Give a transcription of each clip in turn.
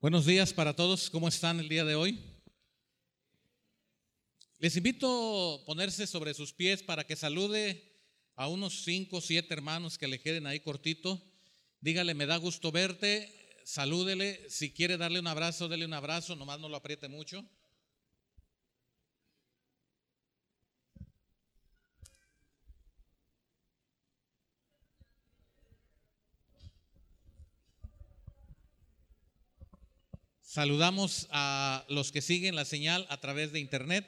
Buenos días para todos, ¿cómo están el día de hoy? Les invito a ponerse sobre sus pies para que salude a unos cinco o siete hermanos que le queden ahí cortito. Dígale, me da gusto verte, salúdele, si quiere darle un abrazo, dele un abrazo, nomás no lo apriete mucho. Saludamos a los que siguen la señal a través de internet.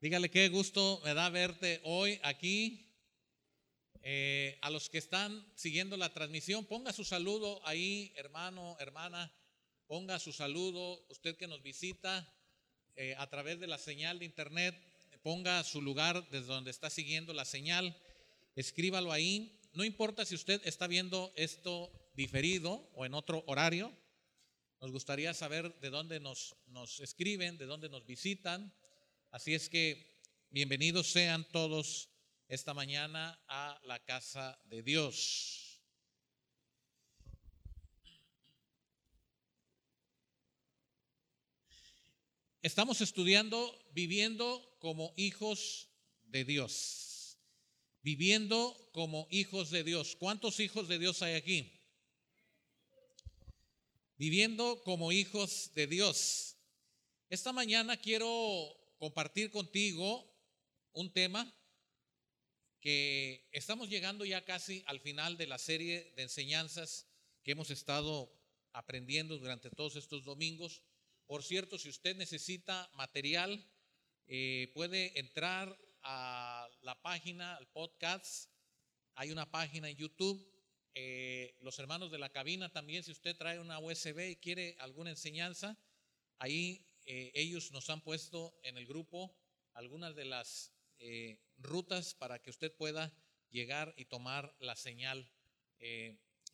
Dígale qué gusto me da verte hoy aquí. Eh, a los que están siguiendo la transmisión, ponga su saludo ahí, hermano, hermana, ponga su saludo, usted que nos visita, eh, a través de la señal de internet, ponga su lugar desde donde está siguiendo la señal, escríbalo ahí. No importa si usted está viendo esto diferido o en otro horario, nos gustaría saber de dónde nos, nos escriben, de dónde nos visitan. Así es que bienvenidos sean todos esta mañana a la casa de Dios. Estamos estudiando viviendo como hijos de Dios. Viviendo como hijos de Dios. ¿Cuántos hijos de Dios hay aquí? Viviendo como hijos de Dios. Esta mañana quiero compartir contigo un tema que estamos llegando ya casi al final de la serie de enseñanzas que hemos estado aprendiendo durante todos estos domingos. Por cierto, si usted necesita material, eh, puede entrar a la página, al podcast. Hay una página en YouTube. Eh, los hermanos de la cabina también, si usted trae una USB y quiere alguna enseñanza, ahí eh, ellos nos han puesto en el grupo algunas de las rutas para que usted pueda llegar y tomar la señal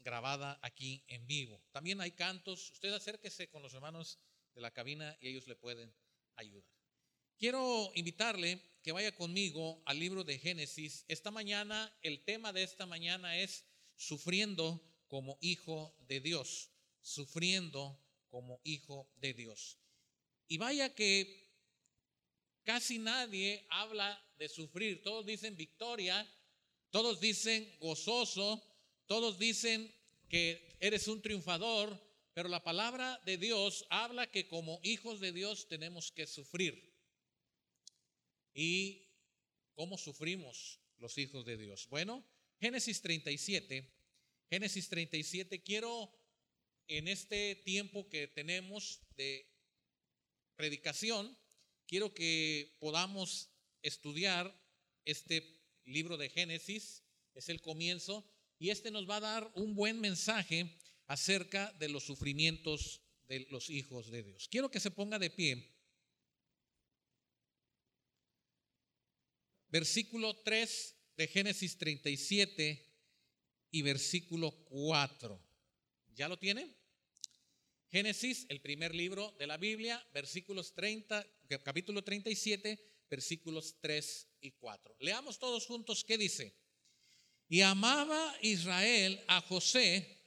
grabada aquí en vivo. También hay cantos. Usted acérquese con los hermanos de la cabina y ellos le pueden ayudar. Quiero invitarle que vaya conmigo al libro de Génesis. Esta mañana, el tema de esta mañana es sufriendo como hijo de Dios, sufriendo como hijo de Dios. Y vaya que casi nadie habla de sufrir. Todos dicen victoria, todos dicen gozoso, todos dicen que eres un triunfador, pero la palabra de Dios habla que como hijos de Dios tenemos que sufrir. ¿Y cómo sufrimos los hijos de Dios? Bueno, Génesis 37, Génesis 37, quiero en este tiempo que tenemos de predicación, quiero que podamos estudiar este libro de Génesis, es el comienzo, y este nos va a dar un buen mensaje acerca de los sufrimientos de los hijos de Dios. Quiero que se ponga de pie. Versículo 3 de Génesis 37 y versículo 4. ¿Ya lo tienen? Génesis, el primer libro de la Biblia, versículos 30, capítulo 37, versículos 3 y 4. Leamos todos juntos qué dice. Y amaba Israel a José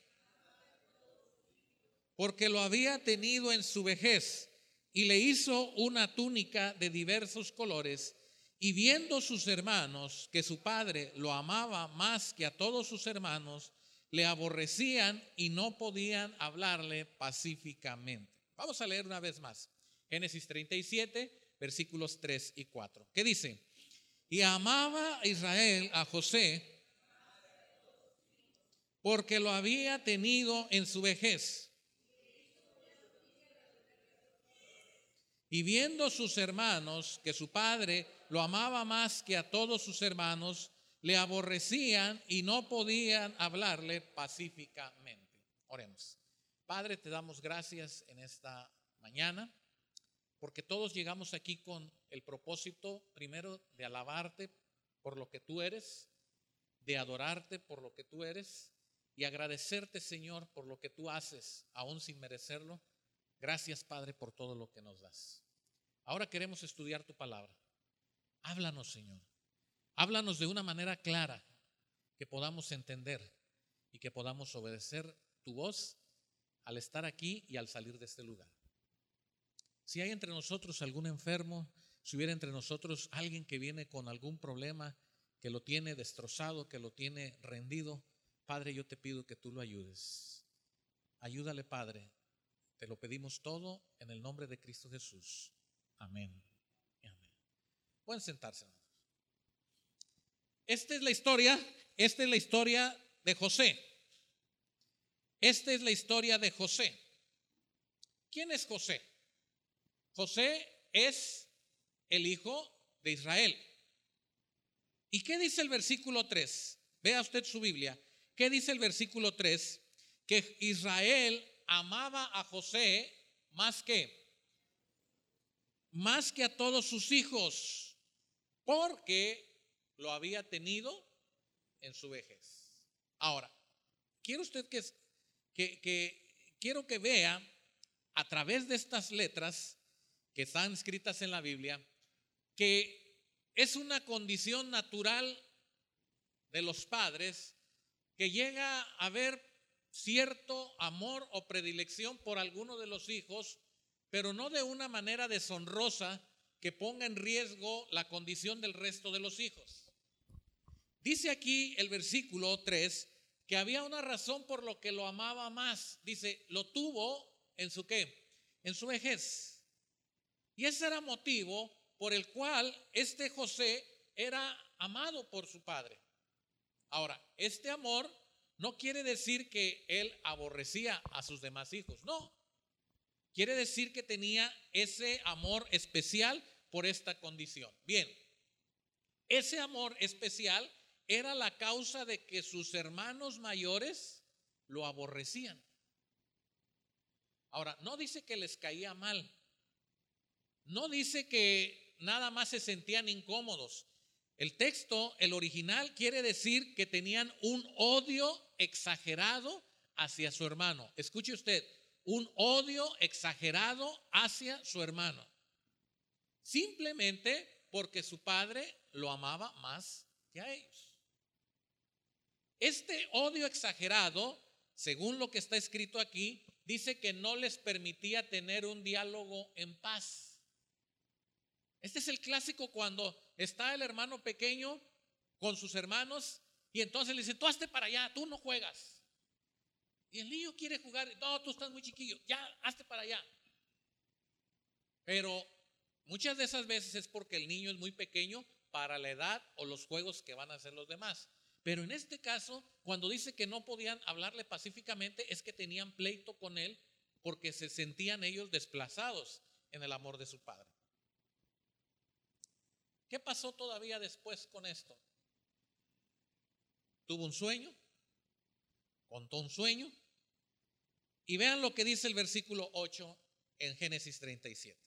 porque lo había tenido en su vejez y le hizo una túnica de diversos colores. Y viendo sus hermanos que su padre lo amaba más que a todos sus hermanos, le aborrecían y no podían hablarle pacíficamente. Vamos a leer una vez más. Génesis 37, versículos 3 y 4. ¿Qué dice? Y amaba Israel a José porque lo había tenido en su vejez Y viendo sus hermanos que su padre lo amaba más que a todos sus hermanos, le aborrecían y no podían hablarle pacíficamente. Oremos. Padre, te damos gracias en esta mañana, porque todos llegamos aquí con el propósito, primero, de alabarte por lo que tú eres, de adorarte por lo que tú eres y agradecerte, Señor, por lo que tú haces, aún sin merecerlo. Gracias, Padre, por todo lo que nos das. Ahora queremos estudiar tu palabra. Háblanos, Señor. Háblanos de una manera clara que podamos entender y que podamos obedecer tu voz al estar aquí y al salir de este lugar. Si hay entre nosotros algún enfermo, si hubiera entre nosotros alguien que viene con algún problema, que lo tiene destrozado, que lo tiene rendido, Padre, yo te pido que tú lo ayudes. Ayúdale, Padre. Te lo pedimos todo en el nombre de Cristo Jesús. Amén. Amén. Pueden sentarse. Esta es la historia, esta es la historia de José. Esta es la historia de José. ¿Quién es José? José es el hijo de Israel. ¿Y qué dice el versículo 3? Vea usted su Biblia. ¿Qué dice el versículo 3? Que Israel amaba a José más que más que a todos sus hijos, porque lo había tenido en su vejez. Ahora, quiero usted que, que, quiero que vea a través de estas letras que están escritas en la Biblia que es una condición natural de los padres que llega a haber cierto amor o predilección por alguno de los hijos, pero no de una manera deshonrosa que ponga en riesgo la condición del resto de los hijos. Dice aquí el versículo 3 que había una razón por lo que lo amaba más. Dice, lo tuvo en su qué? En su vejez. Y ese era motivo por el cual este José era amado por su padre. Ahora, este amor no quiere decir que él aborrecía a sus demás hijos, no. Quiere decir que tenía ese amor especial por esta condición. Bien, ese amor especial era la causa de que sus hermanos mayores lo aborrecían. Ahora, no dice que les caía mal, no dice que nada más se sentían incómodos, el texto, el original, quiere decir que tenían un odio exagerado hacia su hermano. Escuche usted, un odio exagerado hacia su hermano. Simplemente porque su padre lo amaba más que a ellos. Este odio exagerado, según lo que está escrito aquí, dice que no les permitía tener un diálogo en paz. Este es el clásico cuando está el hermano pequeño con sus hermanos y entonces le dice, tú hazte para allá, tú no juegas. Y el niño quiere jugar, no, tú estás muy chiquillo, ya, hazte para allá. Pero muchas de esas veces es porque el niño es muy pequeño para la edad o los juegos que van a hacer los demás. Pero en este caso, cuando dice que no podían hablarle pacíficamente, es que tenían pleito con él porque se sentían ellos desplazados en el amor de su padre. ¿Qué pasó todavía después con esto? Tuvo un sueño, contó un sueño, y vean lo que dice el versículo 8 en Génesis 37.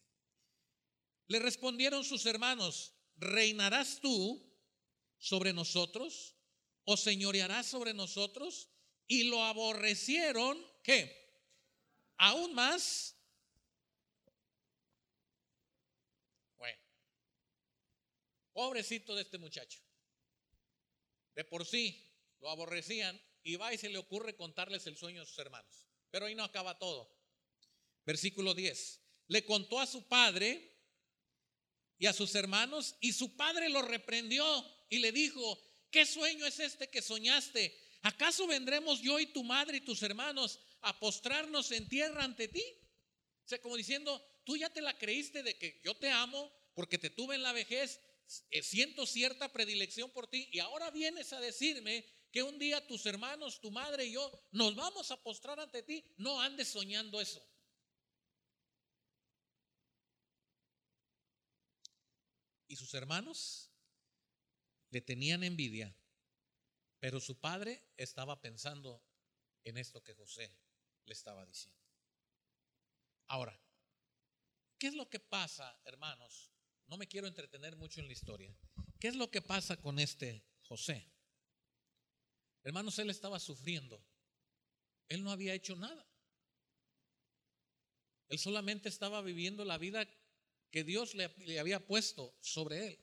Le respondieron sus hermanos, ¿reinarás tú sobre nosotros o señorearás sobre nosotros? Y lo aborrecieron, ¿qué? Aún más Pobrecito de este muchacho. De por sí lo aborrecían y va y se le ocurre contarles el sueño a sus hermanos. Pero ahí no acaba todo. Versículo 10. Le contó a su padre y a sus hermanos y su padre lo reprendió y le dijo, ¿qué sueño es este que soñaste? ¿Acaso vendremos yo y tu madre y tus hermanos a postrarnos en tierra ante ti? O sea, como diciendo, tú ya te la creíste de que yo te amo porque te tuve en la vejez siento cierta predilección por ti y ahora vienes a decirme que un día tus hermanos, tu madre y yo nos vamos a postrar ante ti. No andes soñando eso. Y sus hermanos le tenían envidia, pero su padre estaba pensando en esto que José le estaba diciendo. Ahora, ¿qué es lo que pasa, hermanos, no me quiero entretener mucho en la historia. ¿Qué es lo que pasa con este José? Hermanos, él estaba sufriendo. Él no había hecho nada. Él solamente estaba viviendo la vida que Dios le, le había puesto sobre él.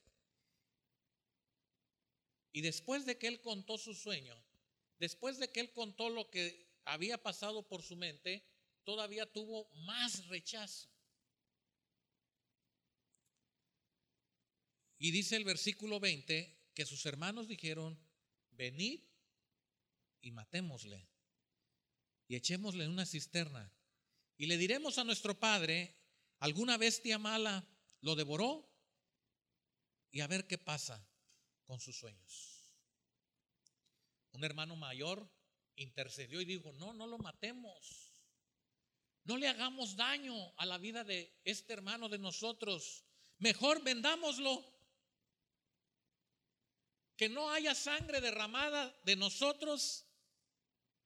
Y después de que él contó su sueño, después de que él contó lo que había pasado por su mente, todavía tuvo más rechazo. Y dice el versículo 20 que sus hermanos dijeron, venid y matémosle y echémosle en una cisterna y le diremos a nuestro padre, alguna bestia mala lo devoró y a ver qué pasa con sus sueños. Un hermano mayor intercedió y dijo, no, no lo matemos. No le hagamos daño a la vida de este hermano de nosotros. Mejor vendámoslo que no haya sangre derramada de nosotros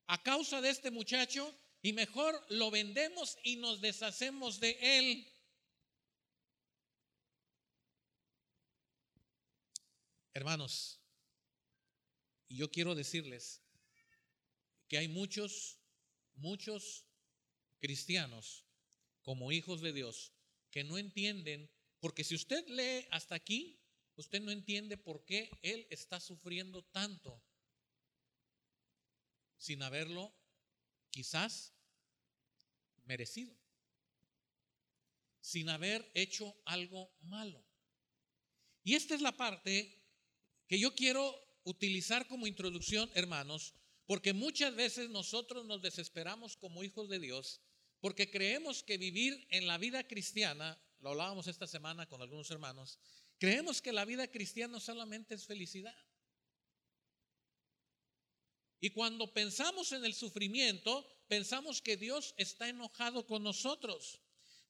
a causa de este muchacho y mejor lo vendemos y nos deshacemos de él. Hermanos, yo quiero decirles que hay muchos, muchos cristianos como hijos de Dios que no entienden, porque si usted lee hasta aquí, usted no entiende por qué él está sufriendo tanto sin haberlo quizás merecido, sin haber hecho algo malo. Y esta es la parte que yo quiero utilizar como introducción, hermanos, porque muchas veces nosotros nos desesperamos como hijos de Dios, porque creemos que vivir en la vida cristiana, lo hablábamos esta semana con algunos hermanos, Creemos que la vida cristiana solamente es felicidad. Y cuando pensamos en el sufrimiento, pensamos que Dios está enojado con nosotros.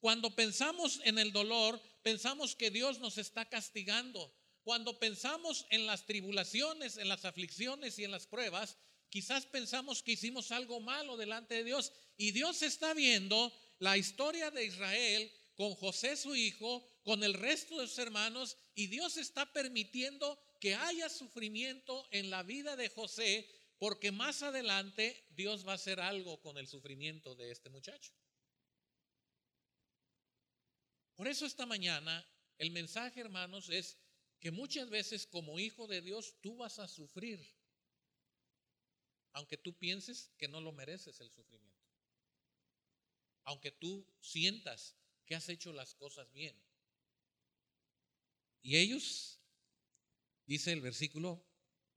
Cuando pensamos en el dolor, pensamos que Dios nos está castigando. Cuando pensamos en las tribulaciones, en las aflicciones y en las pruebas, quizás pensamos que hicimos algo malo delante de Dios. Y Dios está viendo la historia de Israel con José su hijo, con el resto de sus hermanos, y Dios está permitiendo que haya sufrimiento en la vida de José, porque más adelante Dios va a hacer algo con el sufrimiento de este muchacho. Por eso esta mañana el mensaje, hermanos, es que muchas veces como hijo de Dios tú vas a sufrir, aunque tú pienses que no lo mereces el sufrimiento, aunque tú sientas que has hecho las cosas bien. Y ellos, dice el versículo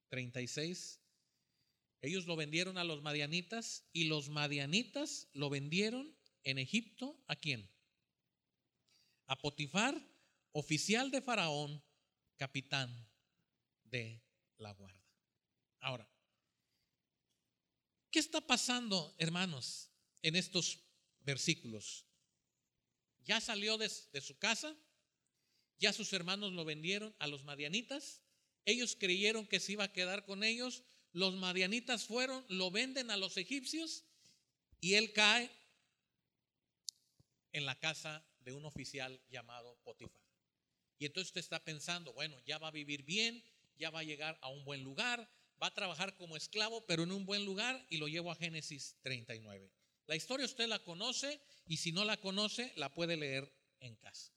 36, ellos lo vendieron a los madianitas y los madianitas lo vendieron en Egipto a quién? A Potifar, oficial de Faraón, capitán de la guarda. Ahora, ¿qué está pasando, hermanos, en estos versículos? ya salió de, su casa, ya sus hermanos lo vendieron a los madianitas, ellos creyeron que se iba a quedar con ellos, los madianitas fueron, lo venden a los egipcios y él cae en la casa de un oficial llamado Potifar. Y entonces usted está pensando, bueno, ya va a vivir bien, ya va a llegar a un buen lugar, va a trabajar como esclavo, pero en un buen lugar, y lo llevo a Génesis 39. La historia usted la conoce y si no la conoce, la puede leer en casa.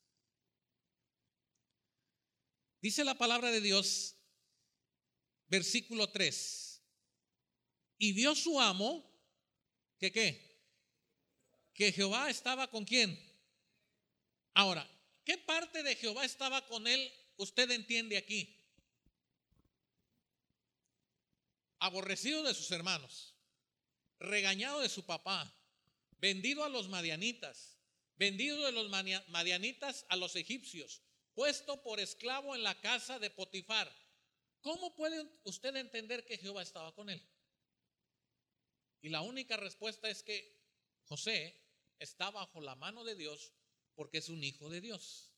Dice la palabra de Dios, versículo 3. Y vio su amo que qué? Que Jehová estaba con quién. Ahora, ¿qué parte de Jehová estaba con él? Usted entiende aquí. Aborrecido de sus hermanos, regañado de su papá, vendido a los madianitas, vendido de los madianitas a los egipcios, puesto por esclavo en la casa de Potifar. ¿Cómo puede usted entender que Jehová estaba con él? Y la única respuesta es que José está bajo la mano de Dios porque es un hijo de Dios.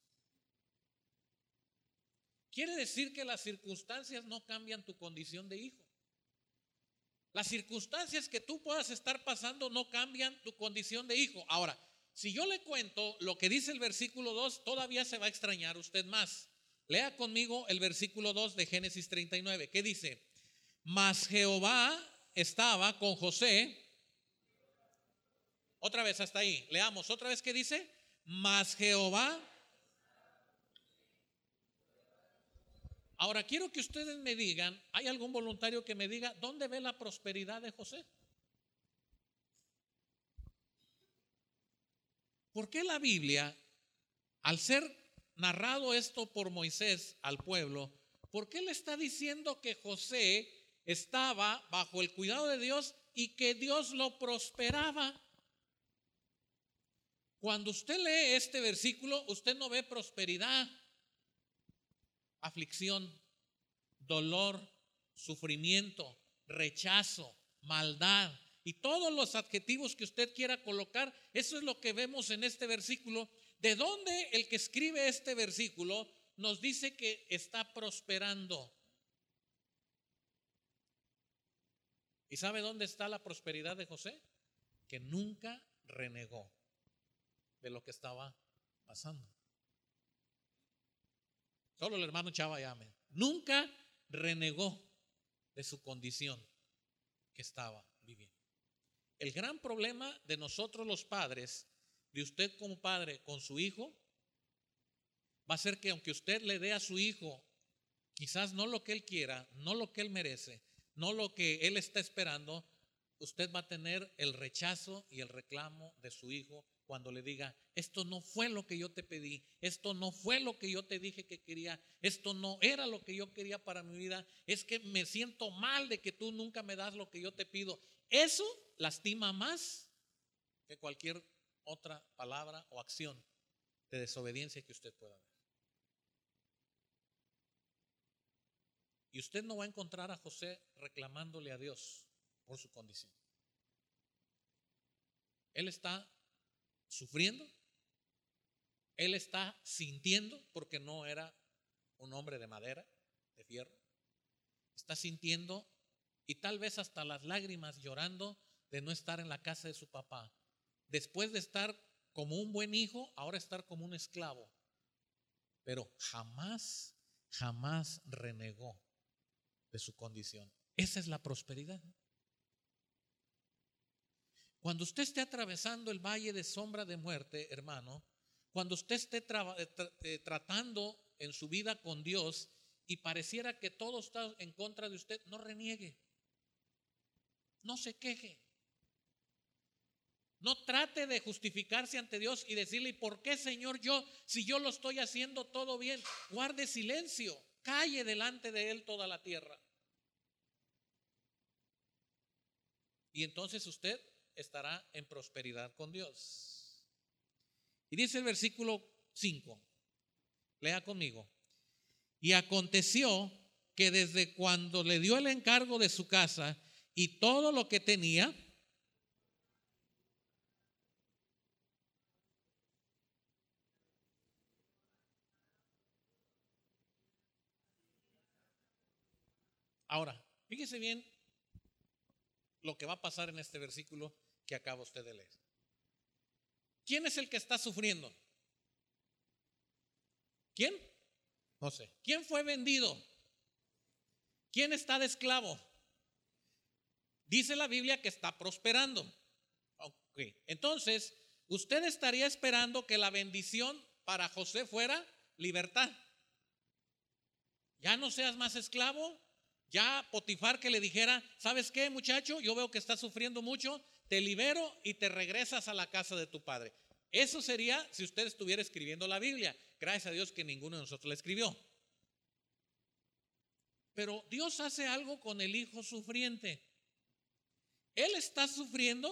Quiere decir que las circunstancias no cambian tu condición de hijo. Las circunstancias que tú puedas estar pasando no cambian tu condición de hijo. Ahora, si yo le cuento lo que dice el versículo 2, todavía se va a extrañar usted más. Lea conmigo el versículo 2 de Génesis 39, que dice, mas Jehová estaba con José. Otra vez hasta ahí, leamos otra vez que dice, mas Jehová. Ahora quiero que ustedes me digan, ¿hay algún voluntario que me diga dónde ve la prosperidad de José? ¿Por qué la Biblia, al ser narrado esto por Moisés al pueblo, ¿por qué le está diciendo que José estaba bajo el cuidado de Dios y que Dios lo prosperaba? Cuando usted lee este versículo, usted no ve prosperidad, aflicción, dolor, sufrimiento, rechazo, maldad y todos los adjetivos que usted quiera colocar. Eso es lo que vemos en este versículo. ¿De dónde el que escribe este versículo nos dice que está prosperando? ¿Y sabe dónde está la prosperidad de José? Que nunca renegó de lo que estaba pasando. Solo el hermano Chava llame. Nunca renegó de su condición que estaba. El gran problema de nosotros los padres, de usted como padre con su hijo, va a ser que aunque usted le dé a su hijo quizás no lo que él quiera, no lo que él merece, no lo que él está esperando, usted va a tener el rechazo y el reclamo de su hijo cuando le diga, esto no fue lo que yo te pedí, esto no fue lo que yo te dije que quería, esto no era lo que yo quería para mi vida, es que me siento mal de que tú nunca me das lo que yo te pido. Eso lastima más que cualquier otra palabra o acción de desobediencia que usted pueda ver. Y usted no va a encontrar a José reclamándole a Dios por su condición. Él está sufriendo, él está sintiendo, porque no era un hombre de madera, de fierro, está sintiendo y tal vez hasta las lágrimas llorando de no estar en la casa de su papá. Después de estar como un buen hijo, ahora estar como un esclavo. Pero jamás, jamás renegó de su condición. Esa es la prosperidad. Cuando usted esté atravesando el valle de sombra de muerte, hermano, cuando usted esté eh, eh, tratando en su vida con Dios y pareciera que todo está en contra de usted, no reniegue. No se queje. No trate de justificarse ante Dios y decirle, ¿y por qué, Señor, yo, si yo lo estoy haciendo todo bien? Guarde silencio, calle delante de Él toda la tierra. Y entonces usted estará en prosperidad con Dios. Y dice el versículo 5, lea conmigo. Y aconteció que desde cuando le dio el encargo de su casa y todo lo que tenía, Ahora, fíjese bien lo que va a pasar en este versículo que acaba usted de leer. ¿Quién es el que está sufriendo? ¿Quién? No sé. ¿Quién fue vendido? ¿Quién está de esclavo? Dice la Biblia que está prosperando. Entonces, usted estaría esperando que la bendición para José fuera libertad. Ya no seas más esclavo. Ya Potifar que le dijera, ¿sabes qué muchacho? Yo veo que estás sufriendo mucho te libero y te regresas a la casa de tu padre. Eso sería si usted estuviera escribiendo la Biblia. Gracias a Dios que ninguno de nosotros la escribió. Pero Dios hace algo con el hijo sufriente. Él está sufriendo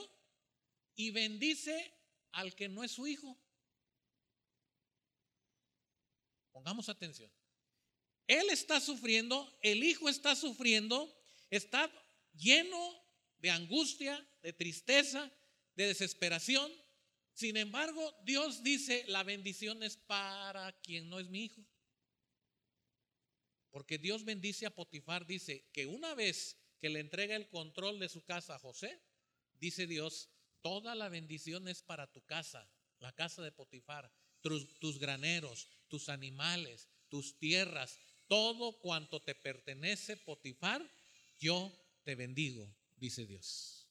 y bendice al que no es su hijo. Pongamos atención. Él está sufriendo, el hijo está sufriendo, está lleno de angustia, de tristeza, de desesperación. Sin embargo, Dios dice, la bendición es para quien no es mi hijo. Porque Dios bendice a Potifar, dice que una vez que le entrega el control de su casa a José, dice Dios, toda la bendición es para tu casa, la casa de Potifar, tus, tus graneros, tus animales, tus tierras, todo cuanto te pertenece, Potifar, yo te bendigo dice Dios.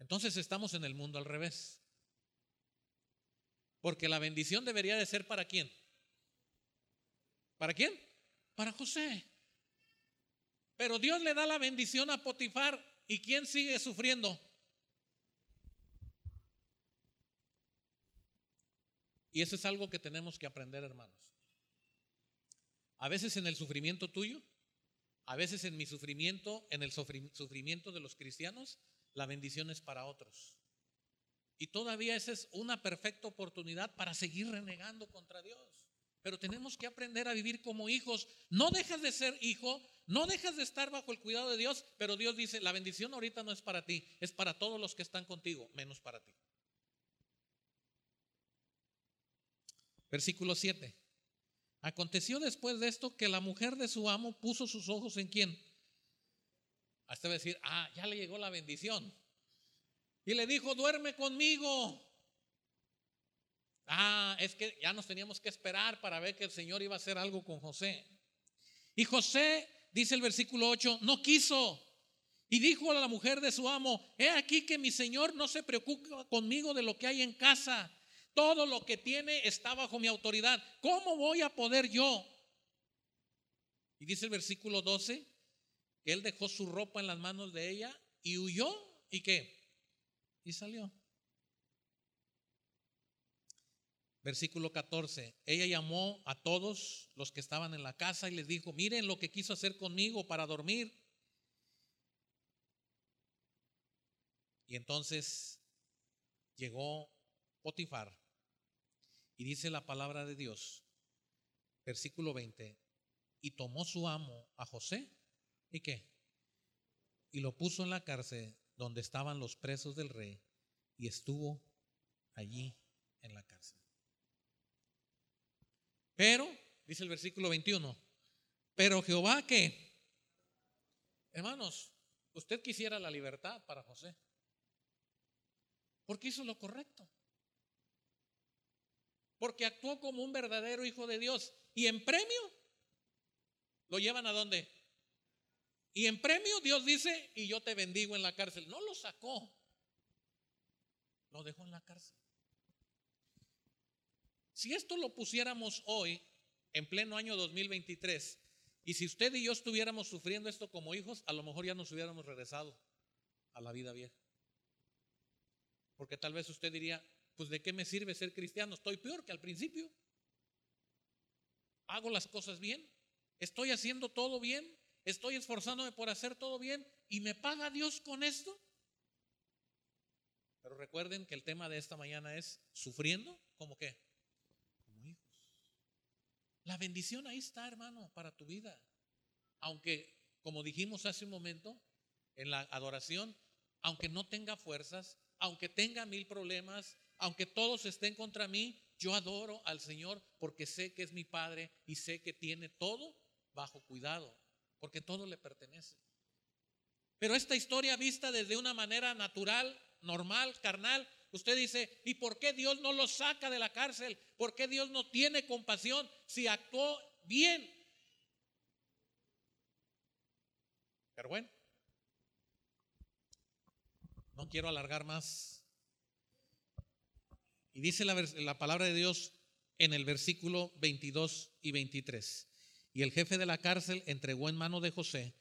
Entonces estamos en el mundo al revés. Porque la bendición debería de ser para quién? ¿Para quién? Para José. Pero Dios le da la bendición a Potifar y ¿quién sigue sufriendo? Y eso es algo que tenemos que aprender, hermanos. A veces en el sufrimiento tuyo, a veces en mi sufrimiento, en el sufrimiento de los cristianos, la bendición es para otros. Y todavía esa es una perfecta oportunidad para seguir renegando contra Dios. Pero tenemos que aprender a vivir como hijos. No dejas de ser hijo, no dejas de estar bajo el cuidado de Dios, pero Dios dice, la bendición ahorita no es para ti, es para todos los que están contigo, menos para ti. Versículo 7. Aconteció después de esto que la mujer de su amo puso sus ojos en quién. Hasta decir, ah, ya le llegó la bendición. Y le dijo, duerme conmigo. Ah, es que ya nos teníamos que esperar para ver que el Señor iba a hacer algo con José. Y José, dice el versículo 8, no quiso. Y dijo a la mujer de su amo, he aquí que mi Señor no se preocupa conmigo de lo que hay en casa todo lo que tiene está bajo mi autoridad. ¿Cómo voy a poder yo? Y dice el versículo 12 que él dejó su ropa en las manos de ella y huyó. ¿Y qué? Y salió. Versículo 14. Ella llamó a todos los que estaban en la casa y les dijo, miren lo que quiso hacer conmigo para dormir. Y entonces llegó Potifar y dice la palabra de Dios, versículo 20, y tomó su amo a José, ¿y qué? Y lo puso en la cárcel donde estaban los presos del rey, y estuvo allí en la cárcel. Pero, dice el versículo 21, pero Jehová que, hermanos, usted quisiera la libertad para José, porque hizo lo correcto porque actuó como un verdadero hijo de Dios. Y en premio, ¿lo llevan a dónde? Y en premio Dios dice, y yo te bendigo en la cárcel. No lo sacó, lo dejó en la cárcel. Si esto lo pusiéramos hoy, en pleno año 2023, y si usted y yo estuviéramos sufriendo esto como hijos, a lo mejor ya nos hubiéramos regresado a la vida vieja. Porque tal vez usted diría, pues de qué me sirve ser cristiano? Estoy peor que al principio. Hago las cosas bien, estoy haciendo todo bien, estoy esforzándome por hacer todo bien y me paga Dios con esto. Pero recuerden que el tema de esta mañana es sufriendo como qué? La bendición ahí está, hermano, para tu vida. Aunque, como dijimos hace un momento, en la adoración, aunque no tenga fuerzas, aunque tenga mil problemas, aunque todos estén contra mí, yo adoro al Señor porque sé que es mi Padre y sé que tiene todo bajo cuidado, porque todo le pertenece. Pero esta historia vista desde una manera natural, normal, carnal, usted dice, ¿y por qué Dios no lo saca de la cárcel? ¿Por qué Dios no tiene compasión si actuó bien? Pero bueno, no quiero alargar más y dice la, palabra de Dios en el versículo 22 y 23. Y el jefe de la cárcel entregó en mano de José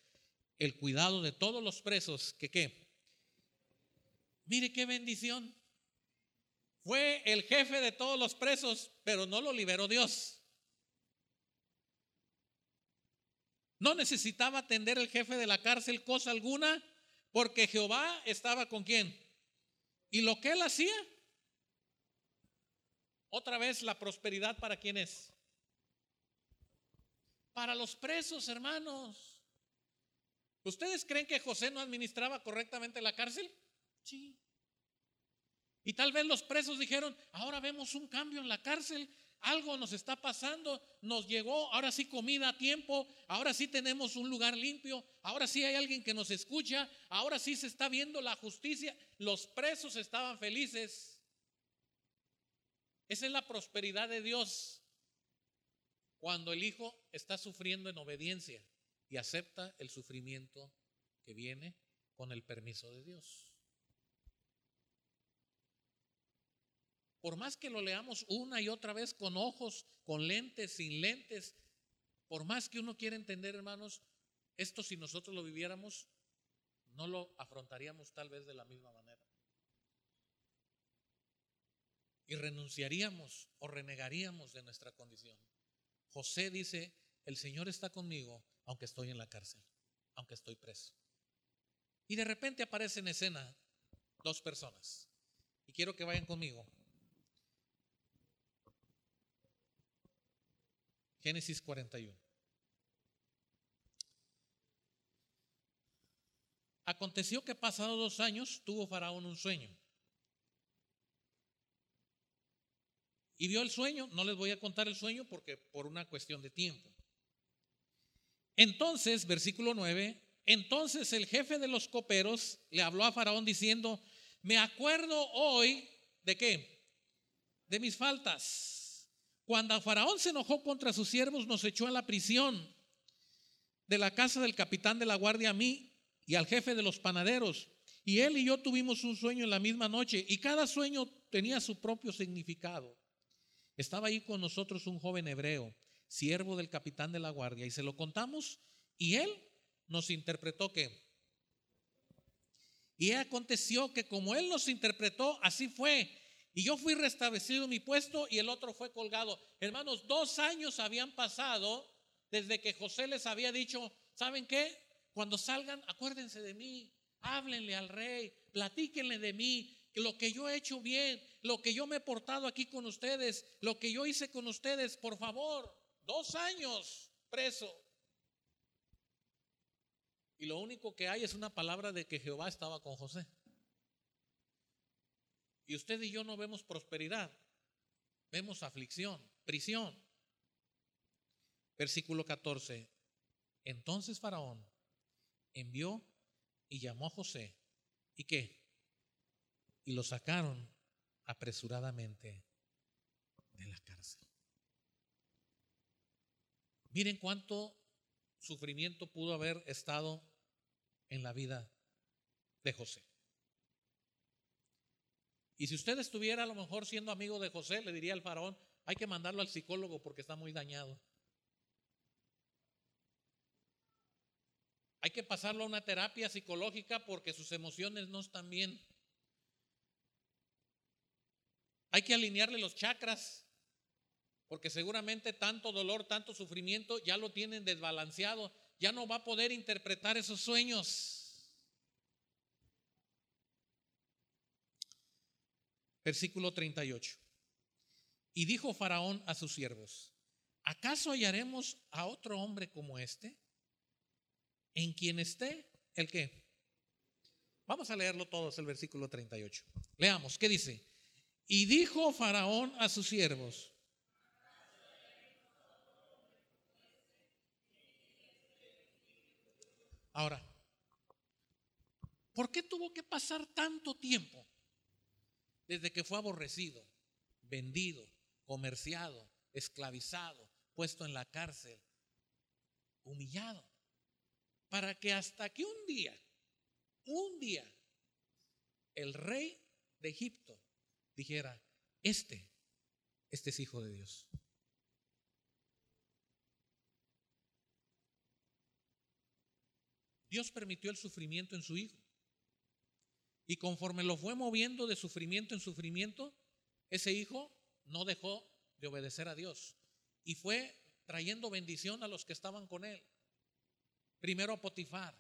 el cuidado de todos los presos que qué. Mire qué bendición. Fue el jefe de todos los presos, pero no lo liberó Dios. No necesitaba atender el jefe de la cárcel cosa alguna, porque Jehová estaba con quién. Y lo que él hacía, otra vez la prosperidad para quién es? Para los presos, hermanos. ¿Ustedes creen que José no administraba correctamente la cárcel? Sí. Y tal vez los presos dijeron, ahora vemos un cambio en la cárcel, algo nos está pasando, nos llegó, ahora sí comida a tiempo, ahora sí tenemos un lugar limpio, ahora sí hay alguien que nos escucha, ahora sí se está viendo la justicia. Los presos estaban felices. Esa es la prosperidad de Dios cuando el hijo está sufriendo en obediencia y acepta el sufrimiento que viene con el permiso de Dios. Por más que lo leamos una y otra vez con ojos, con lentes, sin lentes, Por más que uno quiera entender, hermanos, esto si nosotros lo viviéramos, no lo afrontaríamos tal vez de la misma manera. Y renunciaríamos o renegaríamos de nuestra condición. José dice, el Señor está conmigo aunque estoy en la cárcel, aunque estoy preso. Y de repente aparece en escena dos personas. Y quiero que vayan conmigo. Génesis 41. Aconteció que pasados dos años tuvo Faraón un sueño. Y vio el sueño, no les voy a contar el sueño porque por una cuestión de tiempo. Entonces, versículo 9, entonces el jefe de los coperos le habló a Faraón diciendo, me acuerdo hoy de qué? De mis faltas. Cuando Faraón se enojó contra sus siervos, nos echó a la prisión de la casa del capitán de la guardia a mí y al jefe de los panaderos. Y él y yo tuvimos un sueño en la misma noche y cada sueño tenía su propio significado. Estaba ahí con nosotros un joven hebreo, siervo del capitán de la guardia, y se lo contamos y él nos interpretó que... Y aconteció que como él nos interpretó, así fue. Y yo fui restablecido en mi puesto y el otro fue colgado. Hermanos, dos años habían pasado desde que José les había dicho, ¿saben qué? Cuando salgan, acuérdense de mí, háblenle al rey, platíquenle de mí, lo que yo he hecho bien, lo que yo me he portado aquí con ustedes, lo que yo hice con ustedes, por favor, dos años preso. Y lo único que hay es una palabra de que Jehová estaba con José. Y usted y yo no vemos prosperidad, vemos aflicción, prisión. Versículo 14. Entonces Faraón envió y llamó a José. ¿Y qué? Y lo sacaron apresuradamente de la cárcel. Miren cuánto sufrimiento pudo haber estado en la vida de José. Y si usted estuviera a lo mejor siendo amigo de José, le diría al faraón, hay que mandarlo al psicólogo porque está muy dañado. Hay que pasarlo a una terapia psicológica porque sus emociones no están bien. Hay que alinearle los chakras porque seguramente tanto dolor, tanto sufrimiento ya lo tienen desbalanceado. Ya no va a poder interpretar esos sueños. Versículo 38. Y dijo Faraón a sus siervos, ¿acaso hallaremos a otro hombre como este? en quien esté el que. Vamos a leerlo todos, el versículo 38. Leamos, ¿qué dice? Y dijo Faraón a sus siervos, Ahora, ¿por qué tuvo que pasar tanto tiempo desde que fue aborrecido, vendido, comerciado, esclavizado, puesto en la cárcel, humillado? para que hasta que un día, un día, el rey de Egipto dijera, este, este es hijo de Dios. Dios permitió el sufrimiento en su hijo. Y conforme lo fue moviendo de sufrimiento en sufrimiento, ese hijo no dejó de obedecer a Dios y fue trayendo bendición a los que estaban con él. Primero a Potifar,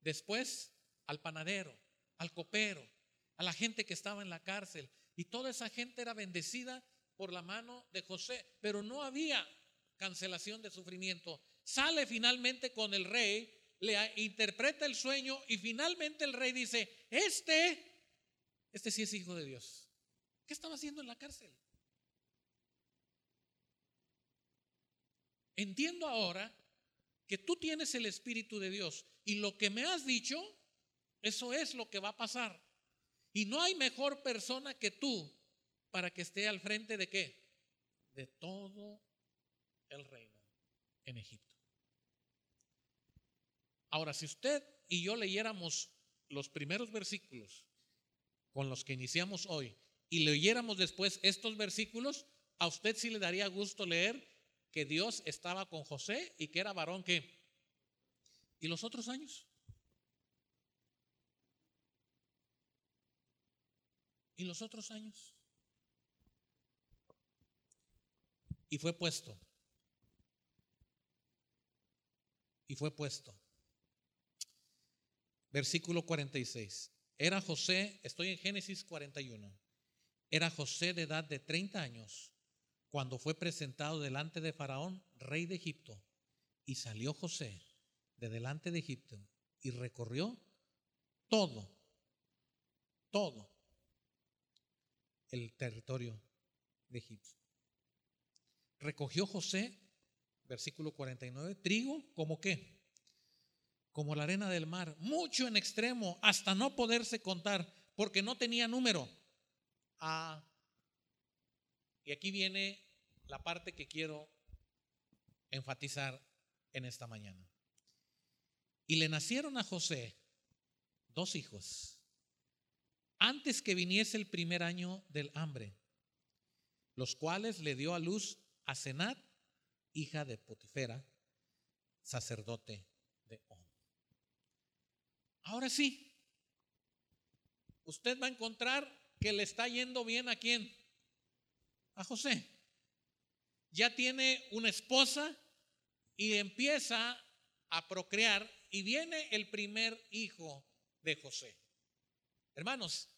después al panadero, al copero, a la gente que estaba en la cárcel. Y toda esa gente era bendecida por la mano de José, pero no había cancelación de sufrimiento. Sale finalmente con el rey, le interpreta el sueño y finalmente el rey dice, este, este sí es hijo de Dios. ¿Qué estaba haciendo en la cárcel? Entiendo ahora que tú tienes el Espíritu de Dios y lo que me has dicho, eso es lo que va a pasar. Y no hay mejor persona que tú para que esté al frente de qué? De todo el reino en Egipto. Ahora, si usted y yo leyéramos los primeros versículos con los que iniciamos hoy y leyéramos después estos versículos, a usted sí le daría gusto leer que Dios estaba con José y que era varón que... ¿Y los otros años? ¿Y los otros años? Y fue puesto. Y fue puesto. Versículo 46. Era José, estoy en Génesis 41. Era José de edad de 30 años cuando fue presentado delante de Faraón, rey de Egipto. Y salió José de delante de Egipto y recorrió todo, todo el territorio de Egipto. Recogió José, versículo 49, trigo como qué? Como la arena del mar, mucho en extremo, hasta no poderse contar, porque no tenía número. Y aquí viene la parte que quiero enfatizar en esta mañana. Y le nacieron a José dos hijos antes que viniese el primer año del hambre, los cuales le dio a luz a Senat, hija de Potifera, sacerdote. Ahora sí, usted va a encontrar que le está yendo bien a quién? A José. Ya tiene una esposa y empieza a procrear y viene el primer hijo de José. Hermanos,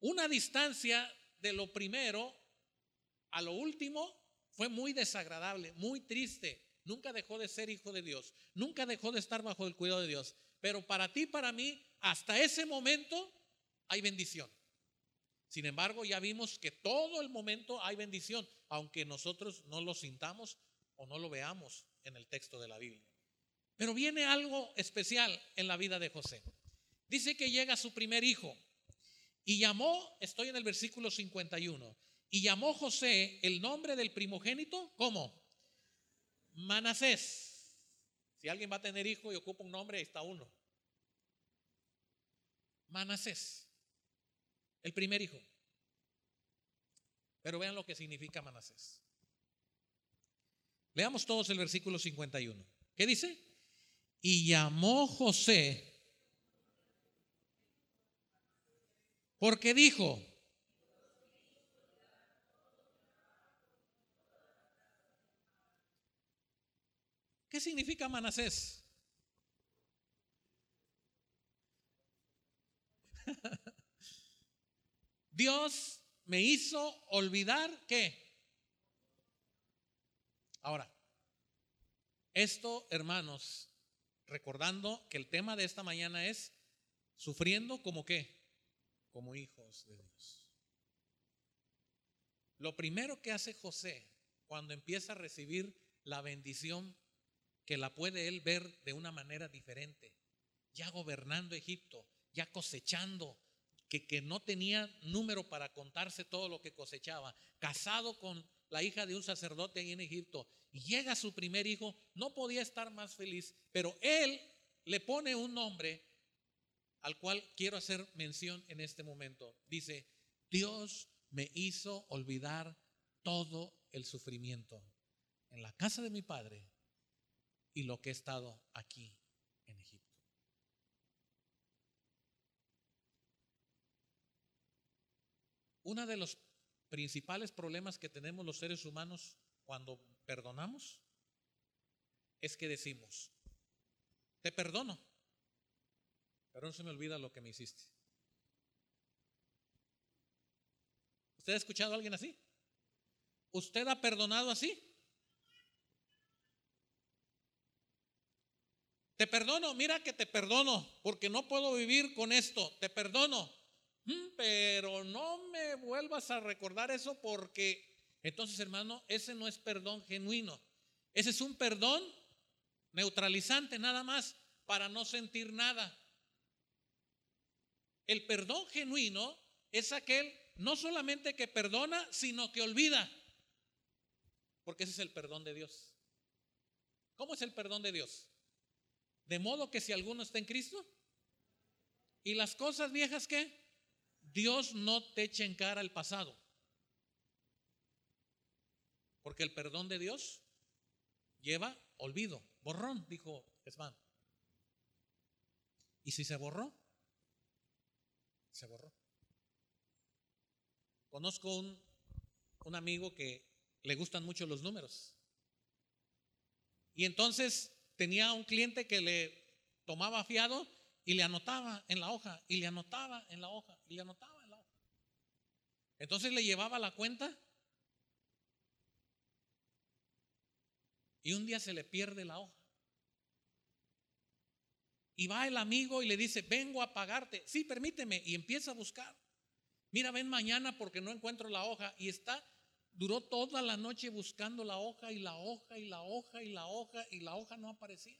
una distancia de lo primero a lo último fue muy desagradable, muy triste. Nunca dejó de ser hijo de Dios, nunca dejó de estar bajo el cuidado de Dios. Pero para ti, para mí, hasta ese momento hay bendición. Sin embargo, ya vimos que todo el momento hay bendición, aunque nosotros no lo sintamos o no lo veamos en el texto de la Biblia. Pero viene algo especial en la vida de José. Dice que llega su primer hijo, y llamó, estoy en el versículo 51, y llamó José el nombre del primogénito, ¿cómo? Manasés. Si alguien va a tener hijo y ocupa un nombre, ahí está uno. Manasés, el primer hijo. Pero vean lo que significa Manasés. Leamos todos el versículo 51. ¿Qué dice? Y llamó José Porque dijo, ¿qué significa Manasés? Dios me hizo olvidar qué. Ahora, esto, hermanos, recordando que el tema de esta mañana es sufriendo como qué como hijos de Dios. Lo primero que hace José cuando empieza a recibir la bendición, que la puede él ver de una manera diferente, ya gobernando Egipto, ya cosechando, que, que no tenía número para contarse todo lo que cosechaba, casado con la hija de un sacerdote ahí en Egipto, y llega su primer hijo, no podía estar más feliz, pero él le pone un nombre al cual quiero hacer mención en este momento. Dice, Dios me hizo olvidar todo el sufrimiento. En la casa de mi padre y lo que he estado aquí en Egipto. Uno de los principales problemas que tenemos los seres humanos cuando perdonamos es que decimos, te perdono, pero no se me olvida lo que me hiciste. ¿Usted ha escuchado a alguien así? ¿Usted ha perdonado así? Te perdono, mira que te perdono, porque no puedo vivir con esto, te perdono. Mm, pero no me vuelvas a recordar eso porque entonces, hermano, ese no es perdón genuino. Ese es un perdón neutralizante nada más para no sentir nada. El perdón genuino es aquel no solamente que perdona, sino que olvida. Porque ese es el perdón de Dios. ¿Cómo es el perdón de Dios? De modo que si alguno está en Cristo y las cosas viejas que Dios no te echa en cara el pasado. Porque el perdón de Dios lleva olvido, borrón, dijo Esmán. ¿Y si se borró? Se borró. Conozco un, un amigo que le gustan mucho los números. Y entonces tenía un cliente que le tomaba fiado y le anotaba en la hoja, y le anotaba en la hoja, y le anotaba en la hoja. Entonces le llevaba la cuenta y un día se le pierde la hoja. Y va el amigo y le dice, vengo a pagarte. Sí, permíteme. Y empieza a buscar. Mira, ven mañana porque no encuentro la hoja. Y está, duró toda la noche buscando la hoja y la hoja y la hoja y la hoja y la hoja no aparecía.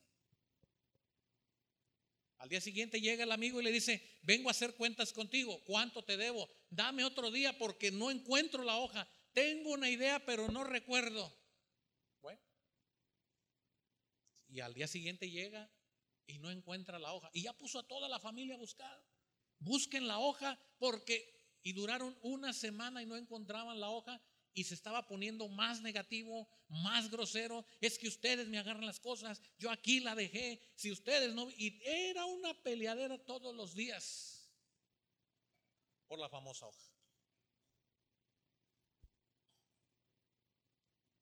Al día siguiente llega el amigo y le dice, vengo a hacer cuentas contigo, ¿cuánto te debo? Dame otro día porque no encuentro la hoja. Tengo una idea, pero no recuerdo. Bueno. Y al día siguiente llega y no encuentra la hoja. Y ya puso a toda la familia a buscar. Busquen la hoja porque... Y duraron una semana y no encontraban la hoja y se estaba poniendo más negativo, más grosero. Es que ustedes me agarran las cosas, yo aquí la dejé, si ustedes no... Y era una peleadera todos los días por la famosa hoja.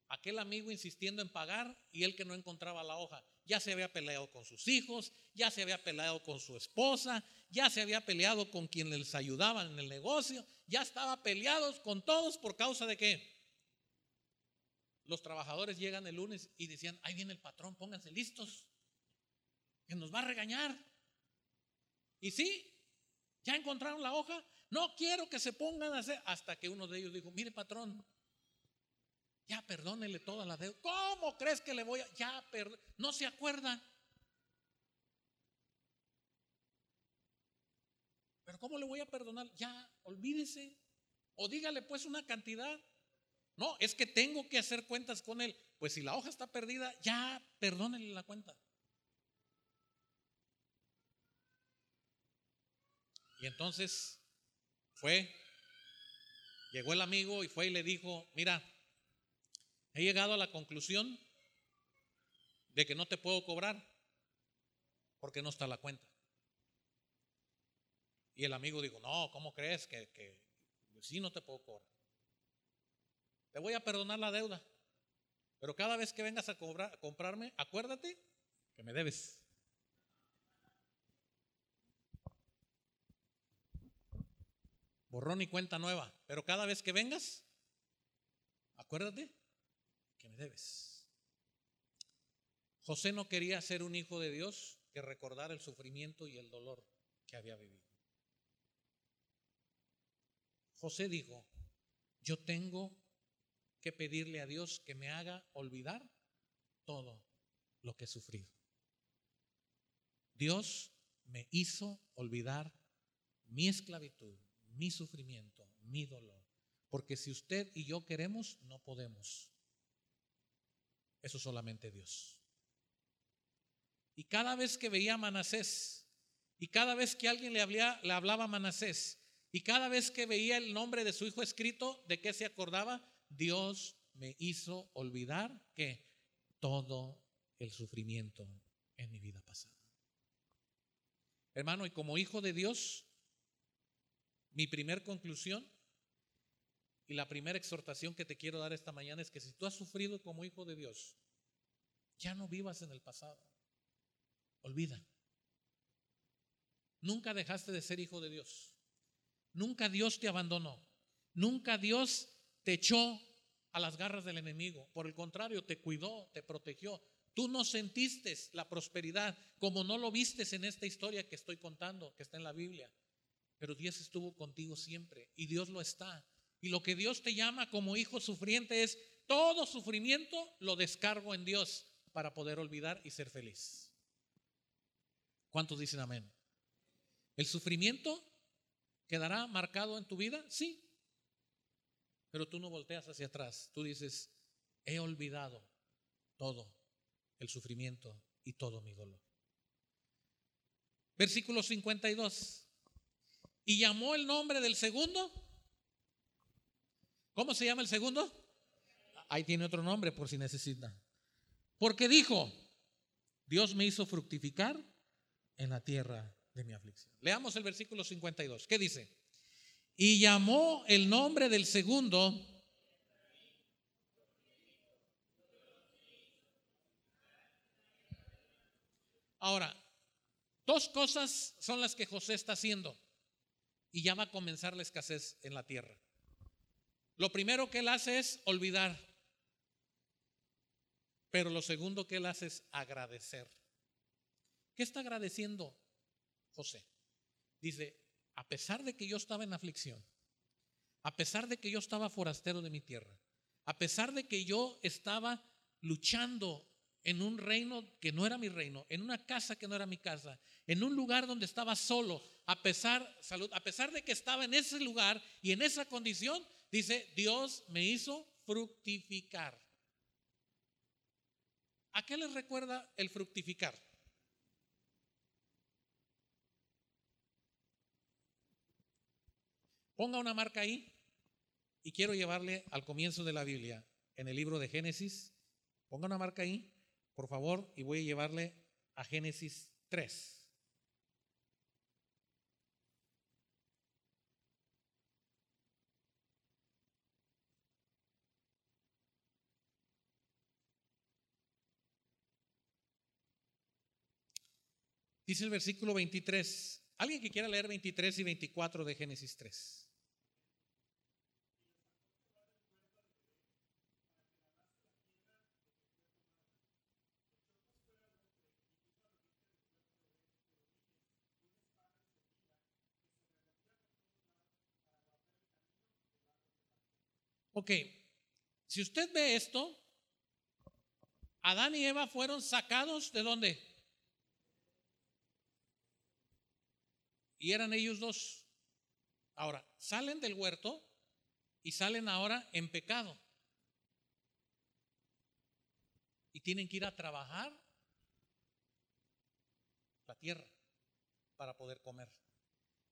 Aquel amigo insistiendo en pagar y él que no encontraba la hoja. Ya se había peleado con sus hijos, ya se había peleado con su esposa, ya se había peleado con quien les ayudaba en el negocio, ya estaba peleados con todos por causa de que los trabajadores llegan el lunes y decían, ahí viene el patrón, pónganse listos, que nos va a regañar. Y sí, ya encontraron la hoja, no quiero que se pongan a hacer, hasta que uno de ellos dijo, mire patrón, ya perdónele toda la deuda. ¿Cómo crees que le voy a.? Ya, perdón. No se acuerda. Pero ¿cómo le voy a perdonar? Ya, olvídese. O dígale pues una cantidad. No, es que tengo que hacer cuentas con él. Pues si la hoja está perdida, ya perdónele la cuenta. Y entonces fue, llegó el amigo y fue y le dijo, mira, he llegado a la conclusión de que no te puedo cobrar porque no está la cuenta. Y el amigo dijo, no, ¿cómo crees que, que sí no te puedo cobrar? Te voy a perdonar la deuda, pero cada vez que vengas a, cobrar, a comprarme, acuérdate que me debes. Borrón y cuenta nueva, pero cada vez que vengas, acuérdate que me debes. José no quería ser un hijo de Dios que recordara el sufrimiento y el dolor que había vivido. José dijo, yo tengo que pedirle a Dios que me haga olvidar todo lo que he sufrido. Dios me hizo olvidar mi esclavitud, mi sufrimiento, mi dolor. Porque si usted y yo queremos, no podemos. Eso solamente Dios. Y cada vez que veía a Manasés, y cada vez que alguien le hablaba, le hablaba a Manasés, y cada vez que veía el nombre de su hijo escrito, ¿de qué se acordaba? Dios me hizo olvidar que todo el sufrimiento en mi vida pasada. Hermano, y como hijo de Dios, mi primer conclusión y la primera exhortación que te quiero dar esta mañana es que si tú has sufrido como hijo de Dios, ya no vivas en el pasado. Olvida. Nunca dejaste de ser hijo de Dios. Nunca Dios te abandonó. Nunca Dios te echó a las garras del enemigo. Por el contrario, te cuidó, te protegió. Tú no sentiste la prosperidad como no lo vistes en esta historia que estoy contando, que está en la Biblia. Pero Dios estuvo contigo siempre y Dios lo está. Y lo que Dios te llama como hijo sufriente es todo sufrimiento lo descargo en Dios para poder olvidar y ser feliz. ¿Cuántos dicen amén? El sufrimiento ¿Quedará marcado en tu vida? Sí. Pero tú no volteas hacia atrás. Tú dices, he olvidado todo el sufrimiento y todo mi dolor. Versículo 52. Y llamó el nombre del segundo. ¿Cómo se llama el segundo? Ahí tiene otro nombre por si necesita. Porque dijo, Dios me hizo fructificar en la tierra de mi aflicción. Leamos el versículo 52. ¿Qué dice? Y llamó el nombre del segundo. Ahora, dos cosas son las que José está haciendo y ya va a comenzar la escasez en la tierra. Lo primero que él hace es olvidar, pero lo segundo que él hace es agradecer. ¿Qué está agradeciendo José? Dice, a pesar de que yo estaba en aflicción, a pesar de que yo estaba forastero de mi tierra, a pesar de que yo estaba luchando en un reino que no era mi reino, en una casa que no era mi casa, en un lugar donde estaba solo, a pesar, a pesar de que estaba en ese lugar y en esa condición, dice, Dios me hizo fructificar. ¿A qué les recuerda el fructificar? Ponga una marca ahí y quiero llevarle al comienzo de la Biblia, en el libro de Génesis. Ponga una marca ahí, por favor, y voy a llevarle a Génesis 3. Dice el versículo 23. Alguien que quiera leer 23 y 24 de Génesis 3. Ok, si usted ve esto, Adán y Eva fueron sacados de dónde? Y eran ellos dos. Ahora, salen del huerto y salen ahora en pecado. Y tienen que ir a trabajar la tierra para poder comer.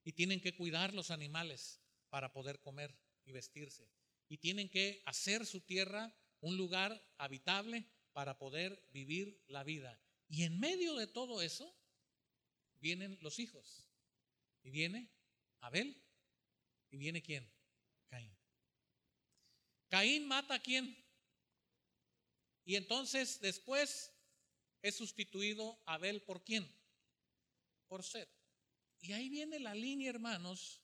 Y tienen que cuidar los animales para poder comer y vestirse. Y tienen que hacer su tierra un lugar habitable para poder vivir la vida. Y en medio de todo eso vienen los hijos. Y viene Abel. ¿Y viene quién? Caín. Caín mata a quién? Y entonces después es sustituido Abel por quién? Por Seth. Y ahí viene la línea, hermanos,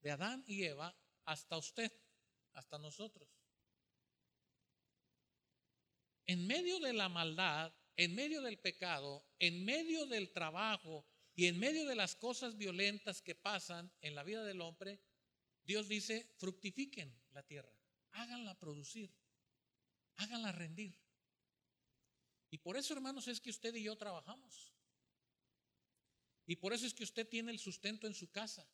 de Adán y Eva hasta usted, hasta nosotros. En medio de la maldad, en medio del pecado, en medio del trabajo, y en medio de las cosas violentas que pasan en la vida del hombre, Dios dice, fructifiquen la tierra, háganla producir, háganla rendir. Y por eso, hermanos, es que usted y yo trabajamos. Y por eso es que usted tiene el sustento en su casa.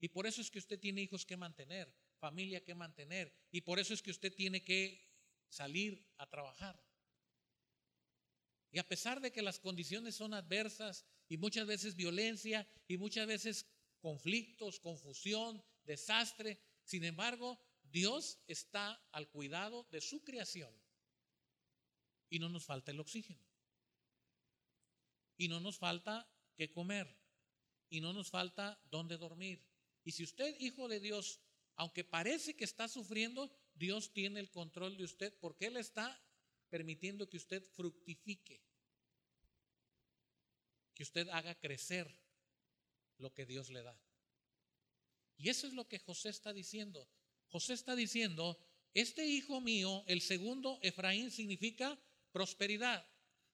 Y por eso es que usted tiene hijos que mantener, familia que mantener. Y por eso es que usted tiene que salir a trabajar. Y a pesar de que las condiciones son adversas y muchas veces violencia y muchas veces conflictos, confusión, desastre. Sin embargo, Dios está al cuidado de su creación y no nos falta el oxígeno. Y no nos falta qué comer. Y no nos falta dónde dormir. Y si usted, hijo de Dios, aunque parece que está sufriendo, Dios tiene el control de usted porque Él está permitiendo que usted fructifique que usted haga crecer lo que Dios le da. Y eso es lo que José está diciendo. José está diciendo, este hijo mío, el segundo Efraín, significa prosperidad.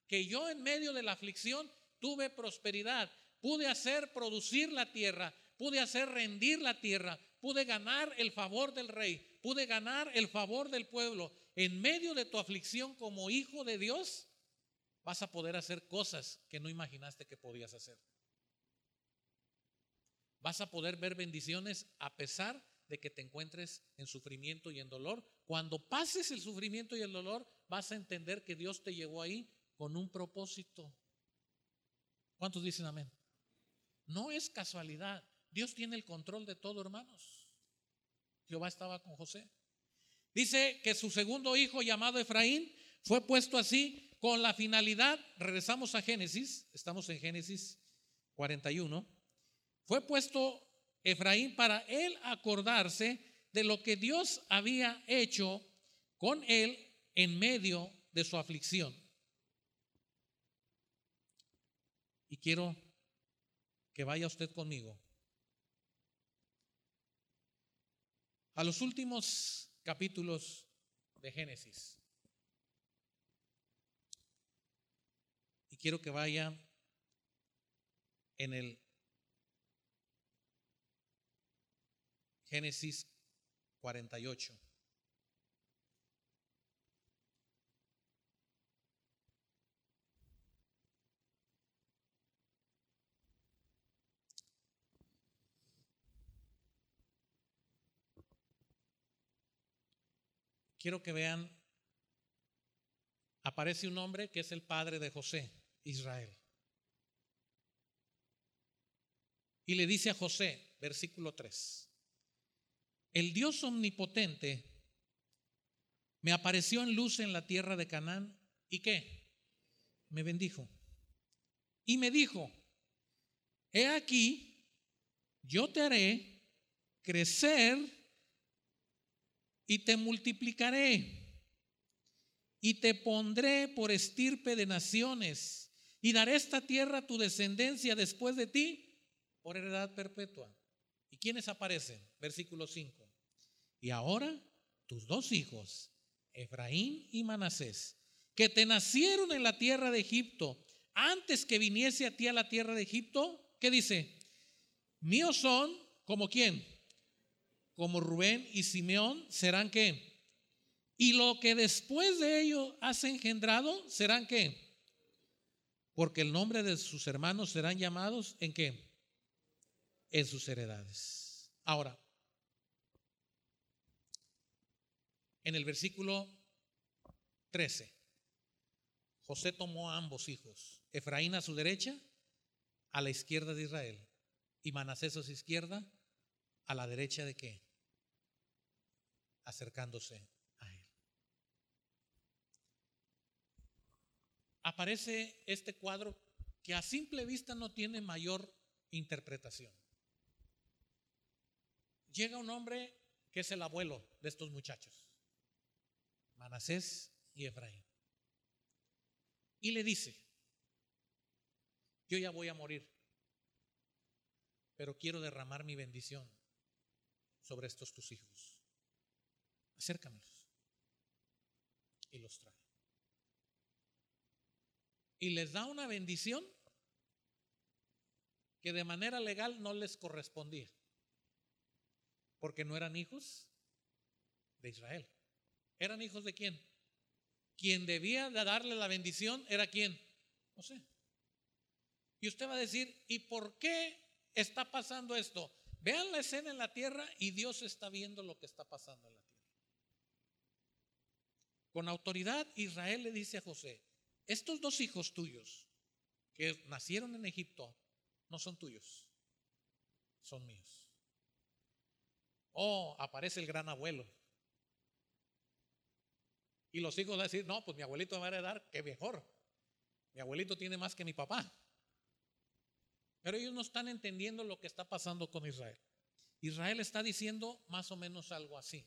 Que yo en medio de la aflicción tuve prosperidad. Pude hacer producir la tierra, pude hacer rendir la tierra, pude ganar el favor del rey, pude ganar el favor del pueblo. En medio de tu aflicción como hijo de Dios, vas a poder hacer cosas que no imaginaste que podías hacer. Vas a poder ver bendiciones a pesar de que te encuentres en sufrimiento y en dolor. Cuando pases el sufrimiento y el dolor, vas a entender que Dios te llevó ahí con un propósito. ¿Cuántos dicen amén? No es casualidad. Dios tiene el control de todo, hermanos. Jehová estaba con José. Dice que su segundo hijo llamado Efraín fue puesto así con la finalidad, regresamos a Génesis, estamos en Génesis 41, fue puesto Efraín para él acordarse de lo que Dios había hecho con él en medio de su aflicción. Y quiero que vaya usted conmigo a los últimos capítulos de Génesis. Y quiero que vaya en el Génesis 48. Quiero que vean, aparece un hombre que es el padre de José, Israel. Y le dice a José, versículo 3, el Dios omnipotente me apareció en luz en la tierra de Canaán y qué? Me bendijo. Y me dijo, he aquí, yo te haré crecer y te multiplicaré y te pondré por estirpe de naciones y daré esta tierra a tu descendencia después de ti por heredad perpetua. ¿Y quiénes aparecen? Versículo 5. Y ahora tus dos hijos, Efraín y Manasés, que te nacieron en la tierra de Egipto, antes que viniese a ti a la tierra de Egipto, ¿qué dice? Míos son como quién? Como Rubén y Simeón serán qué? Y lo que después de ello has engendrado serán qué? Porque el nombre de sus hermanos serán llamados en qué? En sus heredades. Ahora, En el versículo 13, José tomó a ambos hijos, Efraín a su derecha, a la izquierda de Israel, y Manasés a su izquierda, a la derecha de qué? Acercándose a él. Aparece este cuadro que a simple vista no tiene mayor interpretación. Llega un hombre que es el abuelo de estos muchachos. Manasés y Efraín. Y le dice, yo ya voy a morir, pero quiero derramar mi bendición sobre estos tus hijos. Acércamelos. Y los trae. Y les da una bendición que de manera legal no les correspondía, porque no eran hijos de Israel. ¿Eran hijos de quién? Quien debía de darle la bendición era quién? No sé. Y usted va a decir, ¿y por qué está pasando esto? Vean la escena en la tierra y Dios está viendo lo que está pasando en la tierra. Con autoridad Israel le dice a José, estos dos hijos tuyos que nacieron en Egipto no son tuyos, son míos. Oh, aparece el gran abuelo y los hijos van a decir, no, pues mi abuelito me va a heredar, que mejor. Mi abuelito tiene más que mi papá. Pero ellos no están entendiendo lo que está pasando con Israel. Israel está diciendo más o menos algo así.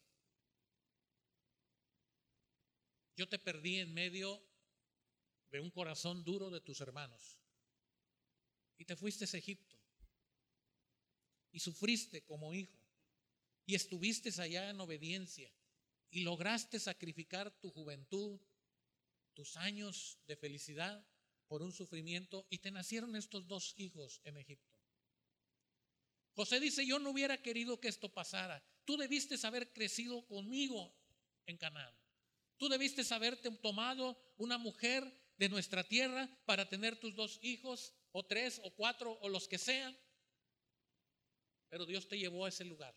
Yo te perdí en medio de un corazón duro de tus hermanos. Y te fuiste a Egipto. Y sufriste como hijo. Y estuviste allá en obediencia y lograste sacrificar tu juventud, tus años de felicidad por un sufrimiento y te nacieron estos dos hijos en Egipto. José dice, yo no hubiera querido que esto pasara. Tú debiste haber crecido conmigo en Canaán. Tú debiste haberte tomado una mujer de nuestra tierra para tener tus dos hijos, o tres, o cuatro, o los que sean. Pero Dios te llevó a ese lugar.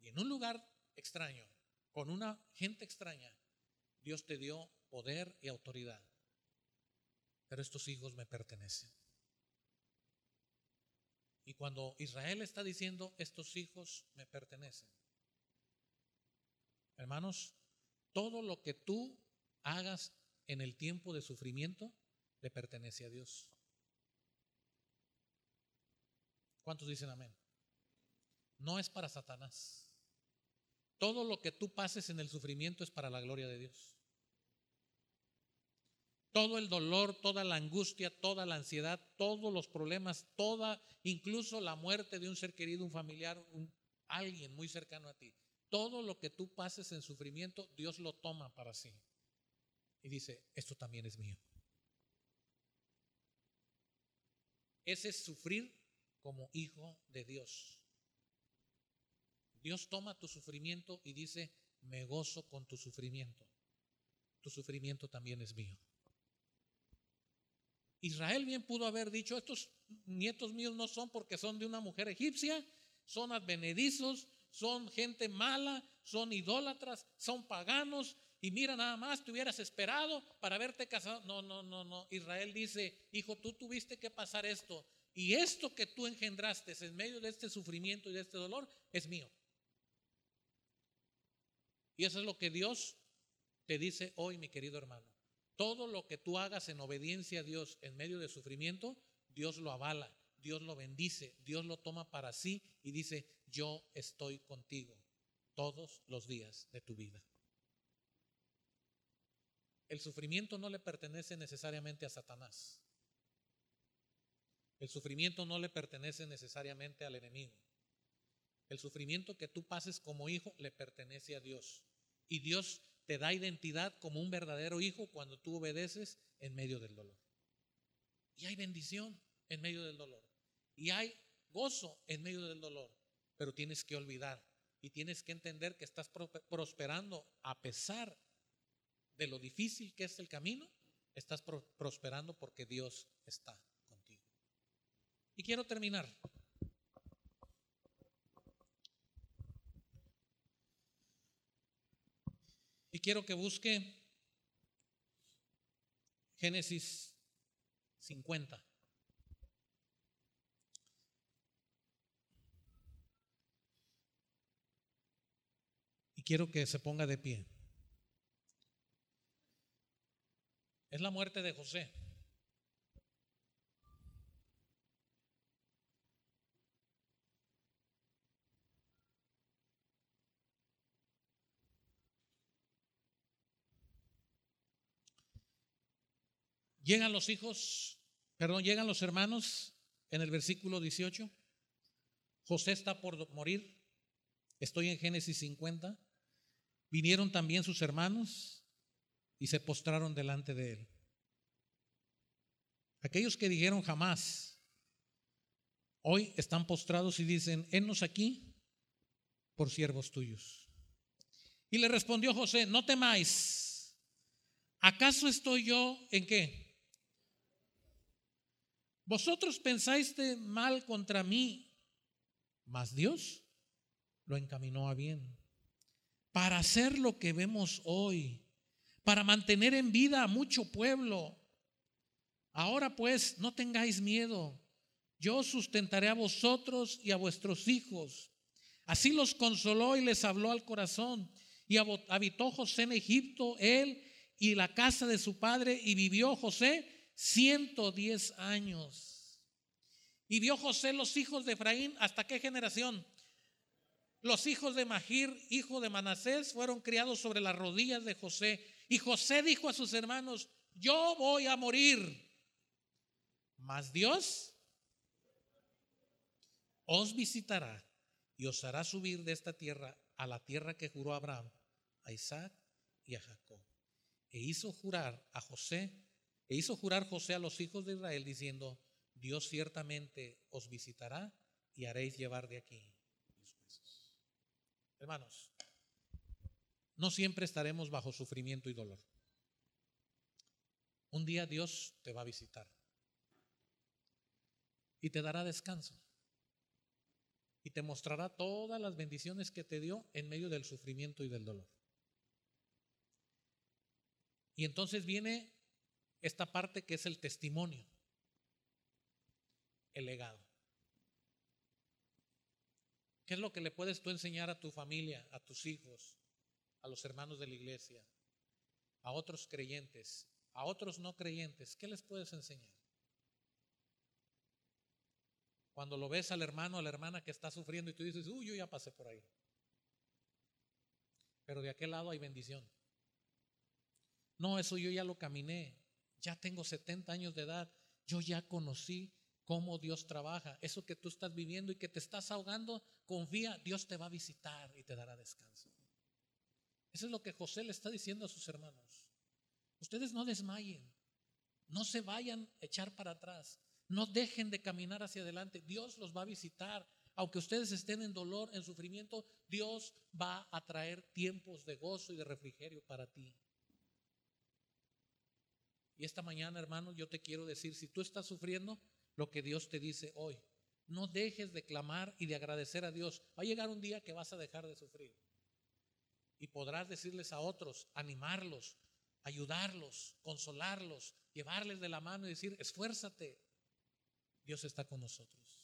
Y en un lugar extraño, con una gente extraña, Dios te dio poder y autoridad. Pero estos hijos me pertenecen. Y cuando Israel está diciendo, estos hijos me pertenecen, hermanos, todo lo que tú hagas en el tiempo de sufrimiento le pertenece a Dios. ¿Cuántos dicen amén? No es para Satanás. Todo lo que tú pases en el sufrimiento es para la gloria de Dios. Todo el dolor, toda la angustia, toda la ansiedad, todos los problemas, toda, incluso la muerte de un ser querido, un familiar, alguien muy cercano a ti. Todo lo que tú pases en sufrimiento, Dios lo toma para sí. Y dice, esto también es mío. Ese es sufrir como hijo de Dios. Dios toma tu sufrimiento y dice, me gozo con tu sufrimiento. Tu sufrimiento también es mío. Israel bien pudo haber dicho, estos nietos míos no son porque son de una mujer egipcia, son advenedizos, son gente mala, son idólatras, son paganos, y mira nada más, te hubieras esperado para haberte casado. No, no, no, no. Israel dice, hijo, tú tuviste que pasar esto, y esto que tú engendraste en medio de este sufrimiento y de este dolor es mío. Y eso es lo que Dios te dice hoy, mi querido hermano. Todo lo que tú hagas en obediencia a Dios en medio de sufrimiento, Dios lo avala, Dios lo bendice, Dios lo toma para sí y dice, yo estoy contigo todos los días de tu vida. El sufrimiento no le pertenece necesariamente a Satanás. El sufrimiento no le pertenece necesariamente al enemigo. El sufrimiento que tú pases como hijo le pertenece a Dios. Y Dios te da identidad como un verdadero hijo cuando tú obedeces en medio del dolor. Y hay bendición en medio del dolor. Y hay gozo en medio del dolor. Pero tienes que olvidar y tienes que entender que estás prosperando a pesar de lo difícil que es el camino. Estás prosperando porque Dios está contigo. Y quiero terminar Quiero que busque Génesis 50. Y quiero que se ponga de pie. Es la muerte de José. Llegan los hijos, perdón, llegan los hermanos en el versículo 18. José está por morir. Estoy en Génesis 50. Vinieron también sus hermanos y se postraron delante de él. Aquellos que dijeron jamás, hoy están postrados y dicen, ennos aquí por siervos tuyos. Y le respondió José, no temáis, ¿acaso estoy yo en qué? Vosotros pensáis mal contra mí, mas Dios lo encaminó a bien. Para hacer lo que vemos hoy, para mantener en vida a mucho pueblo. Ahora pues, no tengáis miedo. Yo sustentaré a vosotros y a vuestros hijos. Así los consoló y les habló al corazón. Y habitó José en Egipto, él y la casa de su padre, y vivió José 110 años. Y vio José los hijos de Efraín, ¿hasta qué generación? Los hijos de Magir, hijo de Manasés, fueron criados sobre las rodillas de José. Y José dijo a sus hermanos, yo voy a morir. Mas Dios os visitará y os hará subir de esta tierra a la tierra que juró Abraham, a Isaac y a Jacob. E hizo jurar a José e hizo jurar José a los hijos de Israel diciendo, Dios ciertamente os visitará y haréis llevar de aquí mis. Hermanos, no siempre estaremos bajo sufrimiento y dolor. Un día Dios te va a visitar y te dará descanso y te mostrará todas las bendiciones que te dio en medio del sufrimiento y del dolor. Y entonces viene esta parte que es el testimonio, el legado. ¿Qué es lo que le puedes tú enseñar a tu familia, a tus hijos, a los hermanos de la iglesia, a otros creyentes, a otros no creyentes, ¿qué les puedes enseñar? Cuando lo ves al hermano, a la hermana que está sufriendo y tú dices, uy, yo ya pasé por ahí. Pero de aquel lado hay bendición. No, eso yo ya lo caminé. Ya tengo 70 años de edad. Yo ya conocí cómo Dios trabaja. Eso que tú estás viviendo y que te estás ahogando, confía, Dios te va a visitar y te dará descanso. Eso es lo que José le está diciendo a sus hermanos. Ustedes no desmayen, no se vayan a echar para atrás, no dejen de caminar hacia adelante. Dios los va a visitar. Aunque ustedes estén en dolor, en sufrimiento, Dios va a traer tiempos de gozo y de refrigerio para ti. Y esta mañana, hermano, yo te quiero decir, si tú estás sufriendo, lo que Dios te dice hoy, no dejes de clamar y de agradecer a Dios. Va a llegar un día que vas a dejar de sufrir. Y podrás decirles a otros, animarlos, ayudarlos, consolarlos, llevarles de la mano y decir, esfuérzate. Dios está con nosotros.